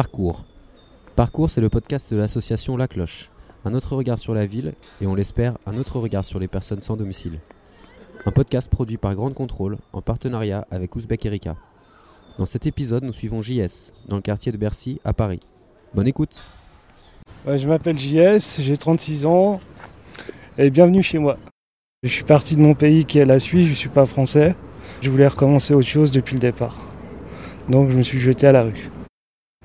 Parcours. Parcours, c'est le podcast de l'association La Cloche. Un autre regard sur la ville et on l'espère, un autre regard sur les personnes sans domicile. Un podcast produit par Grande Contrôle en partenariat avec Ouzbek Erika. Dans cet épisode, nous suivons JS, dans le quartier de Bercy, à Paris. Bonne écoute. Je m'appelle JS, j'ai 36 ans et bienvenue chez moi. Je suis parti de mon pays qui est la Suisse, je ne suis pas français. Je voulais recommencer autre chose depuis le départ. Donc je me suis jeté à la rue.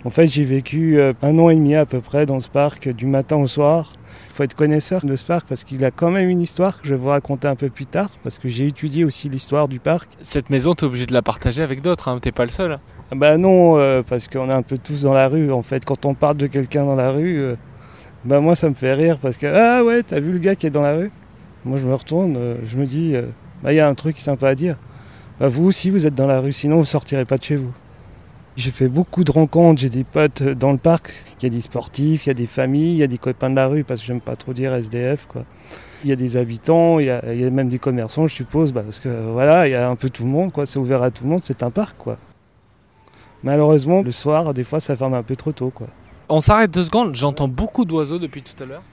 En fait, j'ai vécu euh, un an et demi à peu près dans ce parc, du matin au soir. Il faut être connaisseur de ce parc parce qu'il a quand même une histoire que je vais vous raconter un peu plus tard, parce que j'ai étudié aussi l'histoire du parc. Cette maison, t'es obligé de la partager avec d'autres, hein, t'es pas le seul. Ah bah non, euh, parce qu'on est un peu tous dans la rue. En fait, quand on parle de quelqu'un dans la rue, euh, bah moi ça me fait rire parce que ah ouais, t'as vu le gars qui est dans la rue? Moi je me retourne, euh, je me dis, euh, bah il y a un truc sympa à dire. Bah vous aussi vous êtes dans la rue, sinon vous sortirez pas de chez vous. J'ai fait beaucoup de rencontres, j'ai des potes dans le parc. Il y a des sportifs, il y a des familles, il y a des copains de la rue, parce que j'aime pas trop dire SDF, quoi. Il y a des habitants, il y a, il y a même des commerçants, je suppose, bah, parce que voilà, il y a un peu tout le monde, quoi. C'est ouvert à tout le monde, c'est un parc, quoi. Malheureusement, le soir, des fois, ça ferme un peu trop tôt, quoi. On s'arrête deux secondes, j'entends beaucoup d'oiseaux depuis tout à l'heure.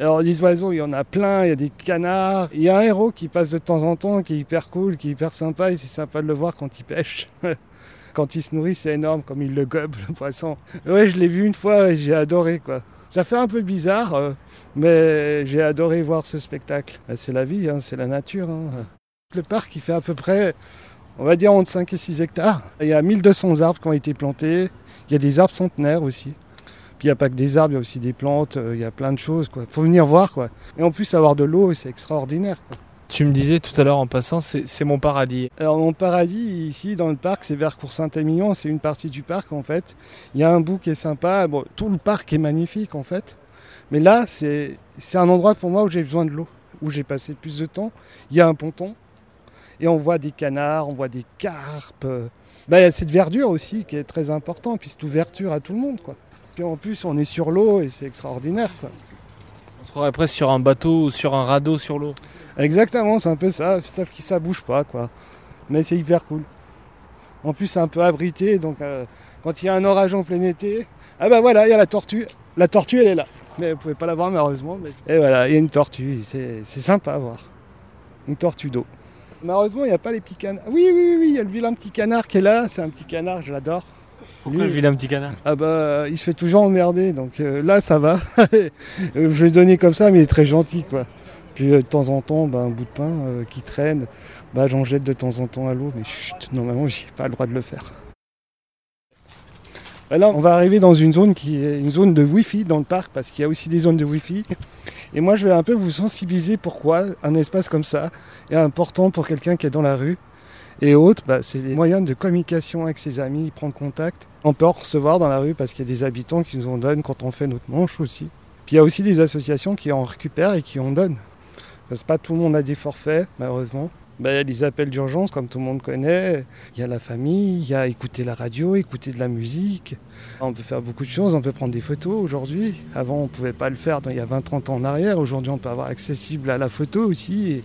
Alors les oiseaux, il y en a plein, il y a des canards. Il y a un héros qui passe de temps en temps, qui est hyper cool, qui est hyper sympa, et c'est sympa de le voir quand il pêche. quand il se nourrit, c'est énorme, comme il le gobe, le poisson. Ouais, je l'ai vu une fois et j'ai adoré, quoi. Ça fait un peu bizarre, euh, mais j'ai adoré voir ce spectacle. Bah, C'est la vie, hein, c'est la nature. hein. Le parc, il fait à peu près, on va dire, entre 5 et 6 hectares. Il y a 1200 arbres qui ont été plantés. Il y a des arbres centenaires aussi. Puis il n'y a pas que des arbres, il y a aussi des plantes, euh, il y a plein de choses. Il faut venir voir. quoi. Et en plus, avoir de l'eau, c'est extraordinaire. Tu me disais tout à l'heure en passant, c'est mon paradis. Alors mon paradis ici dans le parc, c'est vers Cour Saint-Émilion, c'est une partie du parc en fait. Il y a un bout qui est sympa, bon, tout le parc est magnifique en fait. Mais là, c'est un endroit pour moi où j'ai besoin de l'eau, où j'ai passé plus de temps. Il y a un ponton et on voit des canards, on voit des carpes. Bah, il y a cette verdure aussi qui est très importante, puis cette ouverture à tout le monde quoi. Puis en plus, on est sur l'eau et c'est extraordinaire quoi. On se croirait presque sur un bateau ou sur un radeau sur l'eau. Exactement, c'est un peu ça, sauf que ça bouge pas, quoi. Mais c'est hyper cool. En plus, c'est un peu abrité, donc euh, quand il y a un orage en plein été, ah bah voilà, il y a la tortue. La tortue, elle est là. Mais vous pouvez pas la voir malheureusement. Et voilà, il y a une tortue, c'est sympa à voir. Une tortue d'eau. Malheureusement, il n'y a pas les petits canards. Oui, oui, oui, oui, il y a le vilain petit canard qui est là. C'est un petit canard, je l'adore. Pourquoi Lui- le vilain petit canard Ah bah, il se fait toujours emmerder, donc euh, là, ça va. Euh, je l'ai donné comme ça, mais il est très gentil, quoi. Puis euh, de temps en temps, bah, un bout de pain euh, qui traîne, bah, j'en jette de temps en temps à l'eau, mais chut, normalement, j'ai pas le droit de le faire. Bah Là, on va arriver dans une zone qui est une zone de Wi-Fi dans le parc, parce qu'il y a aussi des zones de Wi-Fi. Et moi, je vais un peu vous sensibiliser pourquoi un espace comme ça est important pour quelqu'un qui est dans la rue. Et autres, bah, c'est des moyens de communication avec ses amis, prendre contact. On peut en recevoir dans la rue parce qu'il y a des habitants qui nous en donnent quand on fait notre manche aussi. Puis il y a aussi des associations qui en récupèrent et qui en donnent. Parce que pas tout le monde a des forfaits, malheureusement. Bah, il y a les appels d'urgence, comme tout le monde connaît. Il y a la famille, il y a écouter la radio, écouter de la musique. On peut faire beaucoup de choses, on peut prendre des photos aujourd'hui. Avant, on ne pouvait pas le faire il y a 20-30 ans en arrière. Aujourd'hui, on peut avoir accessible à la photo aussi.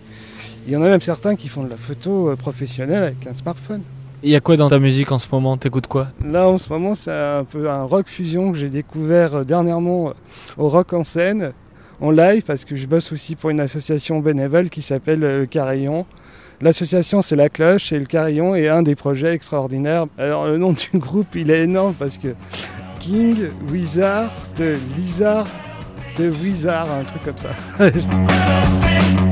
Il y en a même certains qui font de la photo euh, professionnelle avec un smartphone. Il y a quoi dans ta musique en ce moment? T'écoutes quoi? Là, en ce moment, c'est un peu un rock fusion que j'ai découvert euh, dernièrement euh, au Rock en scène, en live, parce que je bosse aussi pour une association bénévole qui s'appelle Le Carillon. L'association, c'est La Cloche, et Le Carillon est un des projets extraordinaires. Alors, le nom du groupe, il est énorme parce que King, Wizard, de Lizard, de Wizard, un truc comme ça.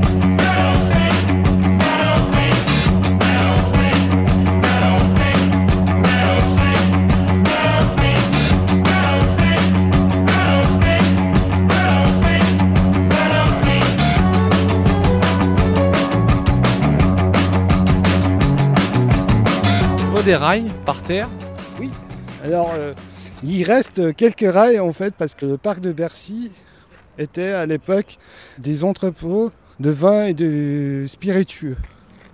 des rails par terre. Alors, euh, il reste quelques rails en fait, parce que le parc de Bercy était à l'époque des entrepôts de vin et de spiritueux.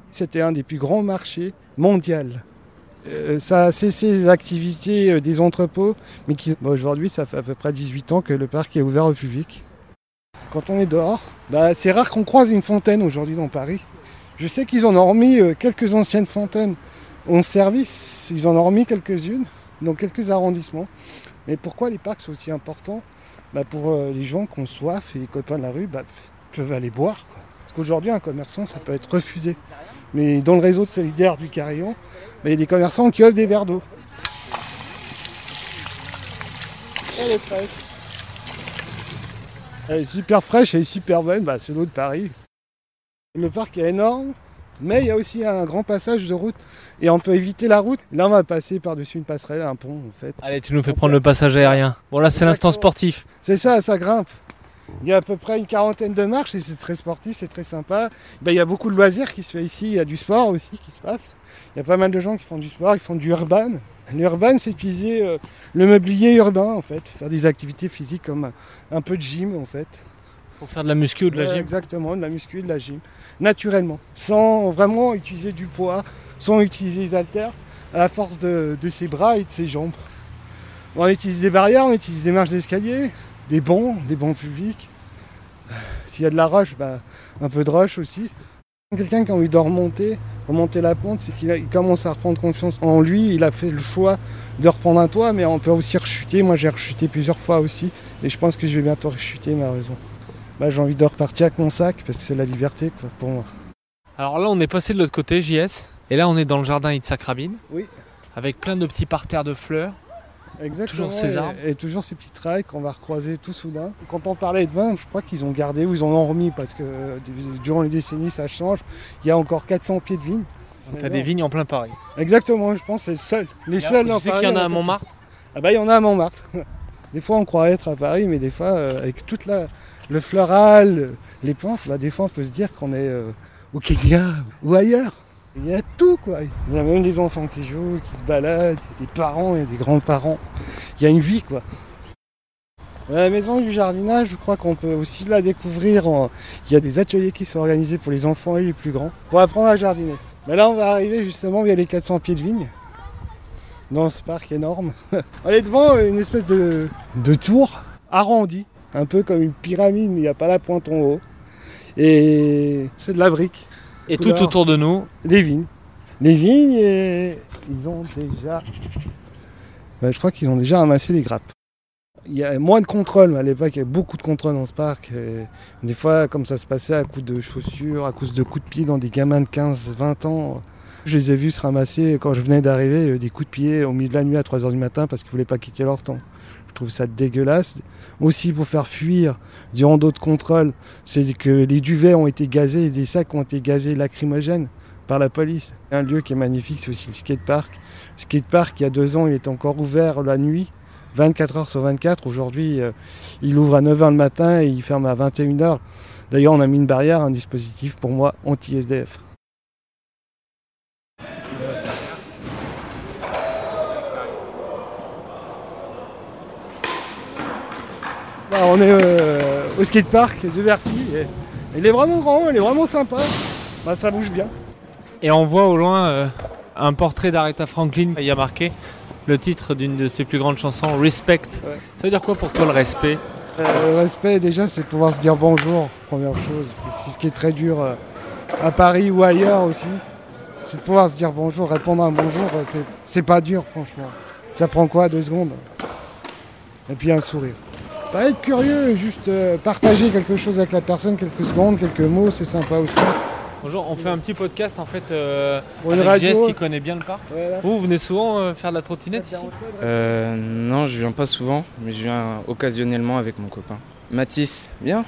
C'était un des plus grands marchés mondiaux. Euh, ça a cessé les activités euh, des entrepôts, mais aujourd'hui, ça fait à peu près 18 ans que le parc est ouvert au public. Quand on est dehors, bah, c'est rare qu'on croise une fontaine aujourd'hui dans Paris. Je sais qu'ils en ont remis quelques anciennes fontaines en service, ils en ont remis quelques-unes dans quelques arrondissements. Mais pourquoi les parcs sont aussi importants? Bah, Pour euh, les gens qui ont soif et les copains de la rue bah, peuvent aller boire. Quoi. Parce qu'aujourd'hui, un commerçant, ça peut être refusé. Mais dans le réseau de solidaire du Carillon, bah, il y a des commerçants qui offrent des verres d'eau. Elle est fraîche. Elle est super fraîche, elle est super bonne, bah, c'est l'eau de Paris. Le parc est énorme, mais il y a aussi un grand passage de route et on peut éviter la route. Là, on va passer par-dessus une passerelle, un pont en fait. Allez, tu nous fais prendre le passage aérien. Bon, là, c'est l'instant sportif. C'est ça, ça grimpe. Il y a à peu près une quarantaine de marches et c'est très sportif, c'est très sympa. Ben, il y a beaucoup de loisirs qui se fait ici, il y a du sport aussi qui se passe. Il y a pas mal de gens qui font du sport, ils font du urban. L'urban, c'est utiliser euh, le mobilier urbain en fait, faire des activités physiques comme un peu de gym en fait. Pour faire de la muscu ou de la gym. Exactement, de la muscu, et de la gym, naturellement, sans vraiment utiliser du poids, sans utiliser les haltères, à la force de, de ses bras et de ses jambes. On utilise des barrières, on utilise des marches d'escalier, des bancs, des bancs publics. S'il y a de la roche, bah, un peu de roche aussi. Quelqu'un qui a envie de remonter, remonter la pente, c'est qu'il commence à reprendre confiance en lui. Il a fait le choix de reprendre un toit, mais on peut aussi rechuter. Moi, j'ai rechuté plusieurs fois aussi, et je pense que je vais bientôt rechuter, malheureusement. Bah, j'ai envie de repartir avec mon sac parce que c'est la liberté quoi, pour moi. Alors là, on est passé de l'autre côté, JS. Et là, on est dans le jardin Itzhak Rabin. Oui. Avec plein de petits parterres de fleurs. Exactement. Toujours ces et- arbres. Et, toujours ces petits trails qu'on va recroiser tout soudain. Quand on parlait de vin, je crois qu'ils ont gardé ou ils en ont remis parce que euh, durant les décennies ça change. Il y a encore 400 pieds de vignes. T'as des vignes en plein Paris. Exactement, je pense que c'est le seul. Les seuls en sais Paris, qu'il y en a à 400. Montmartre? Ah bah il y en a à Montmartre. Des fois on croirait être à Paris, mais des fois euh, avec toute la le floral, les plantes, bah, des fois on peut se dire qu'on est euh, au Kenya ou ailleurs. Il y a tout quoi. Il y a même des enfants qui jouent, qui se baladent, des parents, il y a des grands-parents. Il y a une vie quoi. La maison du jardinage, je crois qu'on peut aussi la découvrir. Il y a des ateliers qui sont organisés pour les enfants et les plus grands pour apprendre à jardiner. Mais là on va arriver justement via les 400 pieds de vigne dans ce parc énorme. On est devant une espèce de, de tour arrondie, un peu comme une pyramide, mais il n'y a pas la pointe en haut. Et c'est de la brique, Et Couleur. tout autour de nous, des vignes. Les vignes, et ils ont déjà. Ben, je crois qu'ils ont déjà amassé les grappes. Il y a moins de contrôle, mais à l'époque il y avait beaucoup de contrôle dans ce parc. Et des fois, comme ça se passait à coups de chaussures, à cause de coups de pied dans des gamins de 15-20 ans, je les ai vus se ramasser quand je venais d'arriver, euh, des coups de pied au milieu de la nuit à 3h du matin parce qu'ils voulaient pas quitter leur temps. Je trouve ça dégueulasse. Aussi pour faire fuir durant d'autres contrôles, c'est que les duvets ont été gazés des sacs ont été gazés lacrymogènes par la police. Un lieu qui est magnifique, c'est aussi le skatepark. Le skatepark, il y a deux ans, il était encore ouvert la nuit, 24 heures sur 24. Aujourd'hui, euh, il ouvre à 9h le matin et il ferme à 21h. D'ailleurs, on a mis une barrière, un dispositif pour moi anti-SDF. Bah, on est euh, au skatepark de Bercy. et il est vraiment grand, il est vraiment sympa. Bah, ça bouge bien. et on voit au loin euh, un portrait d'Aretha Franklin. Il y a marqué le titre d'une de ses plus grandes chansons, Respect. Ouais. Ça veut dire quoi pour toi le respect? Euh, le respect, déjà, c'est de pouvoir se dire bonjour, première chose. Ce qui est très dur à Paris ou ailleurs aussi, c'est de pouvoir se dire bonjour, répondre à un bonjour, c'est pas dur, franchement. Ça prend quoi, deux secondes? Et puis un sourire. Pas être curieux, juste euh, partager quelque chose avec la personne, quelques secondes, quelques mots, c'est sympa aussi. Bonjour, on fait un petit podcast en fait euh, Pour une avec radio. JS qui connaît bien le parc. Voilà. Vous, vous venez souvent euh, faire de la trottinette ici Euh, non, je viens pas souvent, mais je viens occasionnellement avec mon copain. Mathis, bien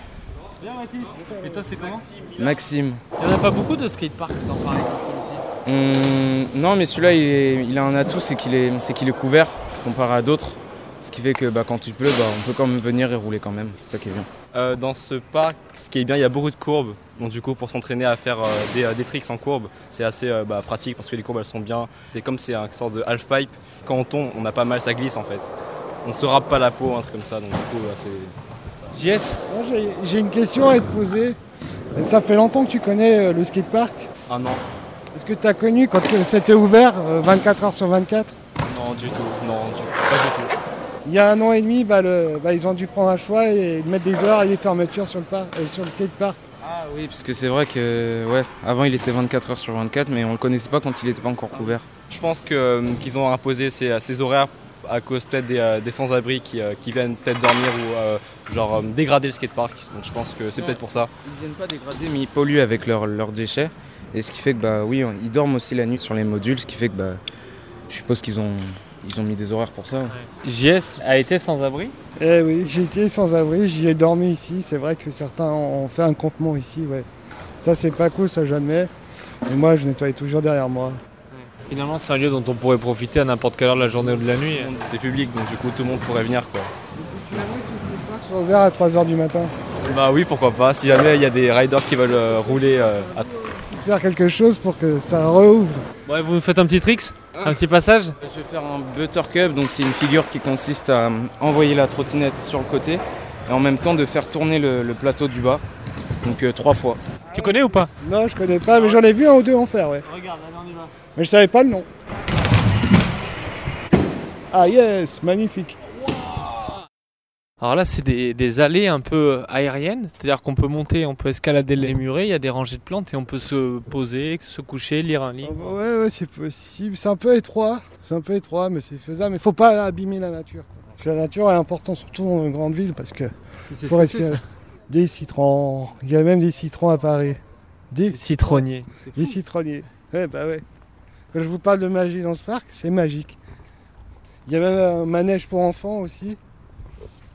Bien Mathis. Et toi c'est comment Maxime. Il n'y en a pas beaucoup de skateparks dans Paris comme celui-ci. Hum, non, mais celui-là, il, est- il a un atout, c'est qu'il est, c'est qu'il est couvert comparé à d'autres. Ce qui fait que bah, quand il pleut, bah, on peut quand même venir et rouler quand même. C'est ça qui est bien. Euh, dans ce parc, ce qui est bien, il y a beaucoup de courbes. Donc du coup, pour s'entraîner à faire euh, des, euh, des tricks en courbe, c'est assez euh, bah, pratique parce que les courbes elles sont bien. Et comme c'est une sorte de half pipe, quand on tombe, on a pas mal, ça glisse en fait. On se râpe pas la peau, un truc comme ça. Donc du coup, bah, c'est JS Moi, j'ai- une question à te poser. Ça fait longtemps que tu connais euh, le skatepark? un an. Est-ce que tu as connu quand c'était ouvert euh, 24 heures sur 24 Non, du tout. Non, du pas du tout. Il y a un an et demi, bah, le- bah, ils ont dû prendre un choix et mettre des heures et des fermetures sur le, par- euh, sur le skatepark. Ah oui, parce que c'est vrai que, ouais, avant il était 24 heures sur 24, mais on le connaissait pas quand il était pas encore couvert. Je pense que, euh, qu'ils ont imposé ces, ces horaires à cause peut-être des, euh, des sans-abri qui, euh, qui viennent peut-être dormir ou euh, genre euh, dégrader le skatepark. Donc je pense que c'est peut-être pour ça. Ils viennent pas dégrader, mais ils polluent avec leurs déchets. Et ce qui fait que, bah oui, on- ils dorment aussi la nuit sur les modules, ce qui fait que, bah, je suppose qu'ils ont, ils ont mis des horaires pour ça. JS a été sans abri Eh oui, j'ai été sans abri, j'y ai dormi ici. C'est vrai que certains ont fait un campement ici, ouais. Ça, c'est pas cool, ça, j'admets. Mais moi, je nettoie toujours derrière moi. Finalement, c'est un lieu dont on pourrait profiter à n'importe quelle heure de la journée ou de la nuit. C'est public, donc du coup tout le monde pourrait venir quoi. Est-ce que tu aimerais que ces skateparks soient ouverts à 3h du matin Bah oui, pourquoi pas. Si jamais il y a des riders qui veulent euh, rouler euh, à Faire quelque chose pour que ça rouvre. Ouais, vous nous faites un petit tricks Un petit passage Je vais faire un buttercup, donc c'est une figure qui consiste à envoyer la trottinette sur le côté et en même temps de faire tourner le, le plateau du bas, donc euh, trois fois. Tu connais ou pas? Non, je connais pas, mais j'en ai vu un ou deux en faire, ouais. Regarde, allez, on y va. Mais je savais pas le nom. Ah yes, magnifique. Alors là, c'est des, des allées un peu aériennes, c'est-à-dire qu'on peut monter, on peut escalader les murets, il y a des rangées de plantes et on peut se poser, se coucher, lire un Ah livre. bah ouais, ouais, c'est possible. C'est un peu étroit, c'est un peu étroit, mais c'est faisable. Mais faut pas abîmer la nature. quoi. La nature est importante, surtout dans une grande ville, parce que faut respirer. Des citrons, il y a même des citrons à Paris. Des, Citronnier. des citronniers. Ouais, bah ouais. Quand je vous parle de magie dans ce parc, c'est magique. Il y a même un manège pour enfants aussi.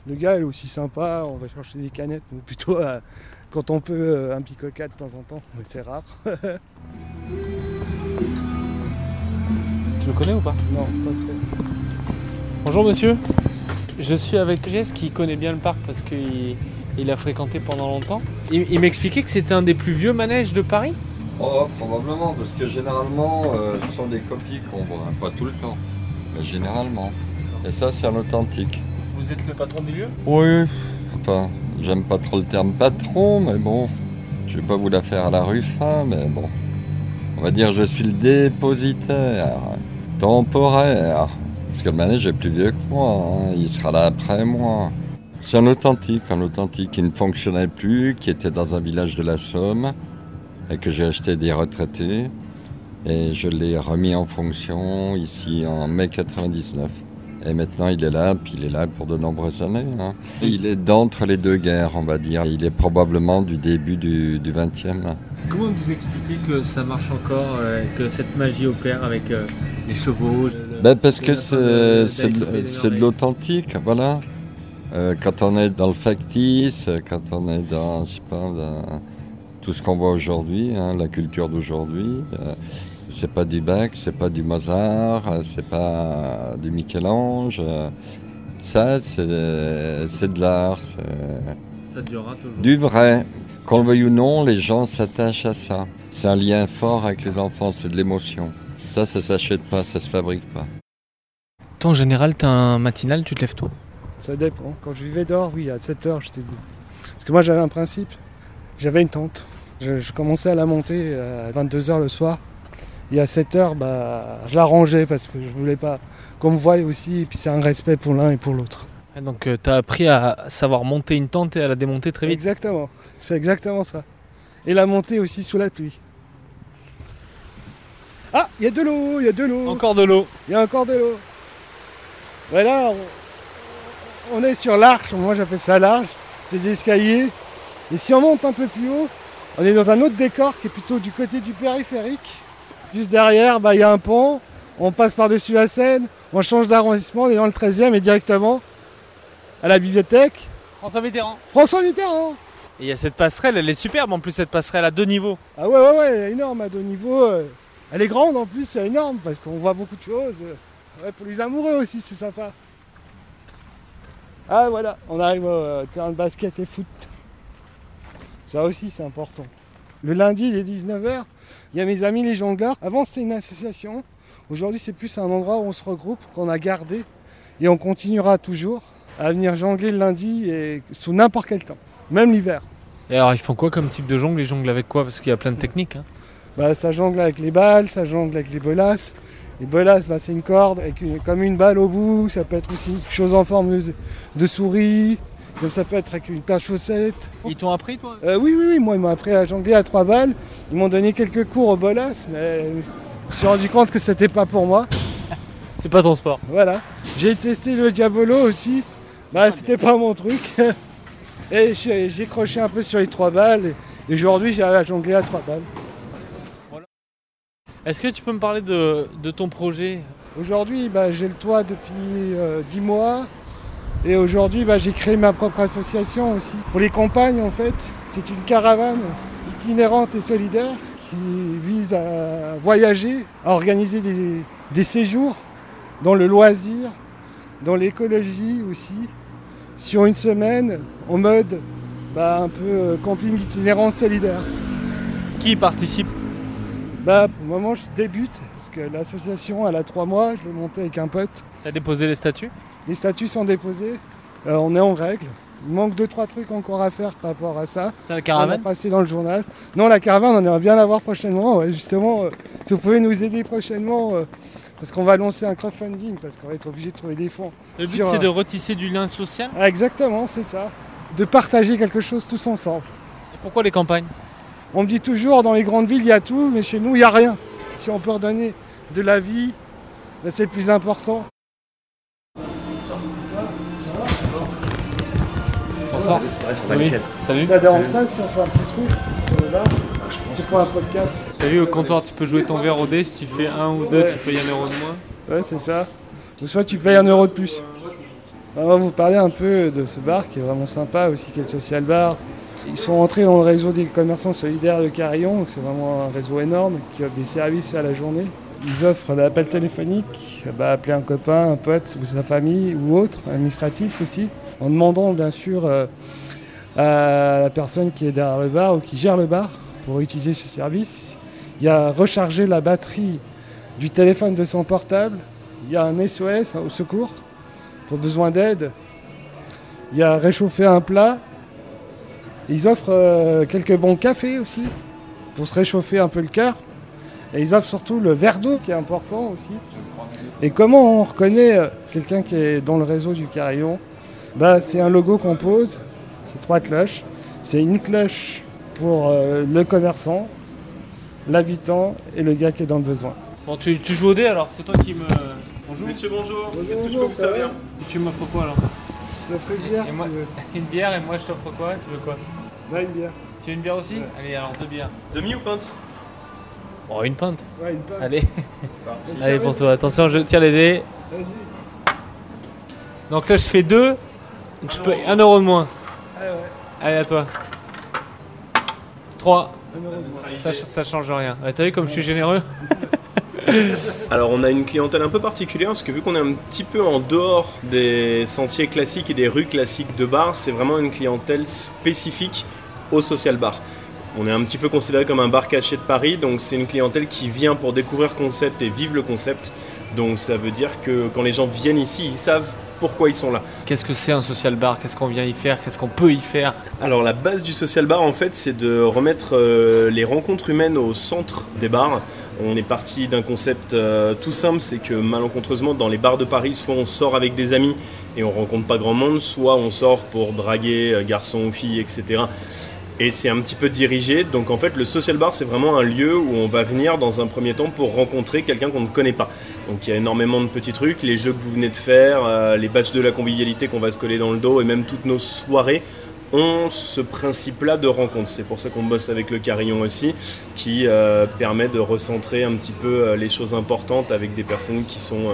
Le gars est aussi sympa, on va chercher des canettes, ou plutôt euh, quand on peut euh, un petit coca de temps en temps, mais c'est rare. Tu le connais ou pas? Non, pas très. Bonjour monsieur. Je suis avec Jess qui connaît bien le parc parce qu'il il a fréquenté pendant longtemps. Il, il m'expliquait que c'était un des plus vieux manèges de Paris? Oh, probablement, parce que généralement, euh, ce sont des copies qu'on voit, pas tout le temps, mais généralement. Et ça, c'est un authentique. Vous êtes le patron du lieu Oui. Enfin, j'aime pas trop le terme patron, mais bon, je vais pas vous la faire à la Ruffin, mais bon. On va dire, je suis le dépositaire, temporaire. Parce que le manège est plus vieux que moi, hein, il sera là après moi. C'est un authentique, un authentique qui ne fonctionnait plus, qui était dans un village de la Somme, et que j'ai acheté des retraités. Et je l'ai remis en fonction ici en mai 99. Et maintenant il est là, puis il est là pour de nombreuses années. hein. Il est d'entre les deux guerres, on va dire. Il est probablement du début du, 20e. Comment vous expliquez que ça marche encore, euh, que cette magie opère avec euh, les chevaux Ben parce que c'est de, c'est de l'authentique, voilà. Euh, quand on est dans le factice, quand on est dans, je sais pas, dans tout ce qu'on voit aujourd'hui, hein, la culture d'aujourd'hui, c'est pas du Bach, c'est pas du Mozart, c'est pas du Michel-Ange. ça, c'est c'est de l'art, c'est Ça durera toujours. du vrai. Qu'on le veuille ou non, les gens s'attachent à ça. C'est un lien fort avec les enfants, c'est de l'émotion. Ça, ça s'achète pas, ça se fabrique pas. Toi en général, t'as un matinal, tu te lèves tôt? Ça dépend. Quand je vivais dehors, oui, à 7h, j'étais debout. Parce que moi, j'avais un principe. J'avais une tente. Je, je commençais à la monter à 22h le soir. Et à 7h, bah, je la rangeais parce que je voulais pas qu'on me voie aussi. Et puis c'est un respect pour l'un et pour l'autre. Donc euh, t'as appris à savoir monter une tente et à la démonter très vite. Exactement. C'est exactement ça. Et la monter aussi sous la pluie. Ah, il y a de l'eau, il y a de l'eau. Encore de l'eau. Il y a encore de l'eau. Voilà, on, on est sur l'arche, moi j'appelle ça l'arche, c'est des escaliers. Et si on monte un peu plus haut, on est dans un autre décor qui est plutôt du côté du périphérique. Juste derrière, bah, il y a un pont, on passe par-dessus la Seine, on change d'arrondissement, on est dans le 13e et directement à la bibliothèque. François Mitterrand. François Mitterrand Et il y a cette passerelle, elle est superbe en plus cette passerelle à deux niveaux. Ah ouais, ouais, ouais, elle est énorme à deux niveaux. euh. Elle est grande en plus, c'est énorme parce qu'on voit beaucoup de choses. Ouais, pour les amoureux aussi, c'est sympa. Ah voilà, on arrive au euh, terrain de basket et foot. Ça aussi, c'est important. Le lundi, il est 19h. Il y a mes amis les jongleurs. Avant, c'était une association. Aujourd'hui, c'est plus un endroit où on se regroupe, qu'on a gardé. Et on continuera toujours à venir jongler le lundi et sous n'importe quel temps, même l'hiver. Et alors ils font quoi comme type de jongle? Ils jonglent avec quoi? Parce qu'il y a plein de techniques. hein. Bah, ça jongle avec les balles, ça jongle avec les bolasses. Les bolasses, bah, c'est une corde avec une- comme une balle au bout. Ça peut être aussi une chose en forme de, de souris. Comme ça peut être avec une paire de chaussettes. Ils t'ont appris toi? Euh, oui, oui, oui, moi, ils m'ont appris à jongler à trois balles. Ils m'ont donné quelques cours aux bolasses, mais je me suis rendu compte que c'était pas pour moi. C'est pas ton sport. Voilà. J'ai testé le Diabolo aussi. Bah, c'était pas mon truc. Et j'ai croché un peu sur les trois balles. Et aujourd'hui, j'ai à jongler à trois balles. Est-ce que tu peux me parler de, de ton projet? Aujourd'hui, bah, j'ai le toit depuis euh, 10 mois. Et aujourd'hui, bah, j'ai créé ma propre association aussi. Pour les campagnes, en fait, c'est une caravane itinérante et solidaire qui vise à voyager, à organiser des, des séjours dans le loisir, dans l'écologie aussi, sur une semaine, en mode bah, un peu euh, camping itinérant solidaire. Qui participe? Bah, pour le moment, je débute, parce que l'association, elle a trois mois, je l'ai montée avec un pote. T'as déposé les statuts? Les statuts sont déposés, Euh, on est en règle. Il manque deux, trois trucs encore à faire par rapport à ça. La On caravane a passé dans le journal. Non, la caravane, on aimerait bien l'avoir prochainement. ouais, justement, euh, si vous pouvez nous aider prochainement, euh, parce qu'on va lancer un crowdfunding, parce qu'on va être obligé de trouver des fonds. Le but c'est euh, de retisser du lien social. Ah, exactement, c'est ça. De partager quelque chose tous ensemble. Et pourquoi les campagnes? On me dit toujours, dans les grandes villes, il y a tout, mais chez nous, il n'y a rien. Si on peut redonner de la vie, ben, c'est le plus important. Bonsoir. Oui. Salut. Ça dérange pas si on fait un petit truc euh, là C'est pour un podcast. T'as vu au comptoir, tu peux jouer ton verre au dé. Si tu fais un ou deux, Ouais. tu payes un euro de moins. Ouais, c'est ça. Ou soit tu payes un euro de plus. On va vous parler un peu de ce bar qui est vraiment sympa aussi, qui est le Social Bar. Ils sont entrés dans le réseau des commerçants solidaires de Carillon, donc c'est vraiment un réseau énorme qui offre des services à la journée. Ils offrent l'appel téléphonique, bah, appeler un copain, un pote ou sa famille ou autre, administratif aussi, en demandant bien sûr euh, à la personne qui est derrière le bar ou qui gère le bar pour utiliser ce service. Il y a recharger la batterie du téléphone de son portable, il y a un SOS au secours pour besoin d'aide, il y a réchauffer un plat, ils offrent euh, quelques bons cafés aussi pour se réchauffer un peu le cœur, et ils offrent surtout le verre d'eau qui est important aussi. Et comment on reconnaît euh, quelqu'un qui est dans le réseau du carillon bah, C'est un logo qu'on pose, c'est trois cloches, c'est une cloche pour euh, le commerçant, l'habitant et le gars qui est dans le besoin. Bon, tu, tu joues au dé alors C'est toi qui me. Bonjour. Monsieur, bonjour. Qu'est-ce que je peux Bonjour, vous ça va servir Tu m'offres quoi alors Je ferai une bière Et si moi- tu veux. Une bière et moi je t'offre quoi Tu veux quoi Ouais, une bière. Tu veux une bière aussi Ouais. Allez, alors deux bières. Demi ou pinte Oh, une pinte. Ouais, une pinte. Allez, C'est parti. allez pour toi. Attention, je tire les dés. Vas-y. Donc là, je fais deux. Donc je peux. Un euro de moins. Ah ouais, Allez, à toi. 3. un euro de moins. Ça, ça change rien. Ouais, T'as vu comme je suis généreux Alors on a une clientèle un peu particulière parce que vu qu'on est un petit peu en dehors des sentiers classiques et des rues classiques de bar, c'est vraiment une clientèle spécifique au social bar. On est un petit peu considéré comme un bar caché de Paris, donc c'est une clientèle qui vient pour découvrir le concept et vivre le concept. Donc ça veut dire que quand les gens viennent ici, ils savent pourquoi ils sont là. Qu'est-ce que c'est un social bar? Qu'est-ce qu'on vient y faire? Qu'est-ce qu'on peut y faire? Alors la base du social bar en fait c'est de remettre euh, les rencontres humaines au centre des bars. On est parti d'un concept euh, tout simple, c'est que malencontreusement dans les bars de Paris, soit on sort avec des amis et on rencontre pas grand monde, soit on sort pour draguer euh, garçons ou filles, etc. Et c'est un petit peu dirigé, donc en fait le social bar c'est vraiment un lieu où on va venir dans un premier temps pour rencontrer quelqu'un qu'on ne connaît pas. Donc il y a énormément de petits trucs, les jeux que vous venez de faire, euh, les badges de la convivialité qu'on va se coller dans le dos et même toutes nos soirées ont ce principe-là de rencontre. C'est pour ça qu'on bosse avec le carillon aussi, qui euh, permet de recentrer un petit peu euh, les choses importantes avec des personnes qui sont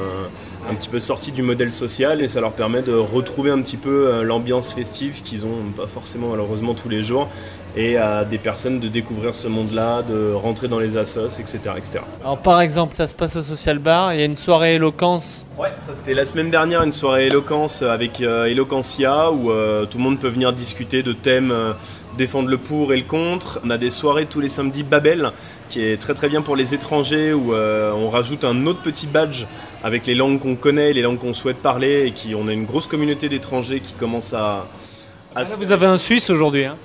un petit peu sorties du modèle social et ça leur permet de retrouver un petit peu euh, l'ambiance festive qu'ils ont pas forcément malheureusement tous les jours et à des personnes de découvrir ce monde-là, de rentrer dans les assos, etc. etc. Alors par exemple, ça se passe au social bar, il y a une soirée éloquence. Ouais, ça c'était la semaine dernière, une soirée éloquence avec euh, Eloquentia où euh, tout le monde peut venir discuter de thèmes, euh, défendre le pour et le contre. On a des soirées tous les samedis Babel qui est très très bien pour les étrangers où euh, on rajoute un autre petit badge avec les langues qu'on connaît, les langues qu'on souhaite parler et qui on a une grosse communauté d'étrangers qui commence à, Là, vous avez un Suisse aujourd'hui. Hein.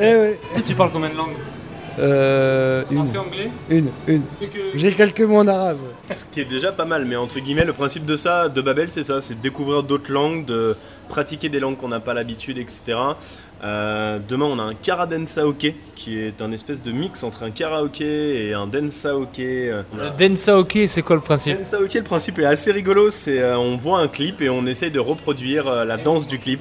Eh oui. tu parles combien de langues? Euh, une, Français, anglais? Une, une. J'ai quelques mots en arabe. Ce qui est déjà pas mal, mais entre guillemets, le principe de ça, de Babel, c'est ça, c'est de découvrir d'autres langues, de pratiquer des langues qu'on n'a pas l'habitude, etc. Euh, demain, on a un karadensaoke, qui est un espèce de mix entre un karaoké et un densaoke. Euh, Le Densaoke, c'est quoi le principe? Densaoke, le principe est assez rigolo, c'est euh, on voit un clip et on essaye de reproduire euh, la danse du clip.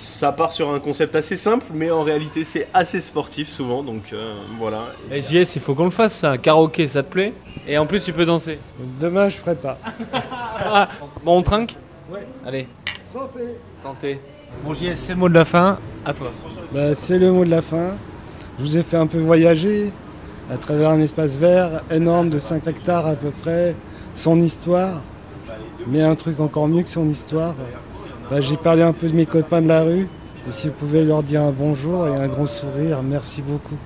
Ça part sur un concept assez simple, mais en réalité c'est assez sportif souvent, donc euh, voilà. Eh, JS, il faut qu'on le fasse ça. Karaoké, ça te plaît Et en plus, tu peux danser. Demain, je ferai pas. Bon, on trinque Ouais. Allez, Santé santé. Bon, JS, c'est le mot de la fin. À toi. Bah, C'est le mot de la fin. Je vous ai fait un peu voyager à travers un espace vert énorme de 5 hectares à peu près, son histoire. Mais un truc encore mieux que son histoire, bah, j'ai parlé un peu de mes copains de la rue. Et si vous pouvez leur dire un bonjour et un grand sourire, merci beaucoup.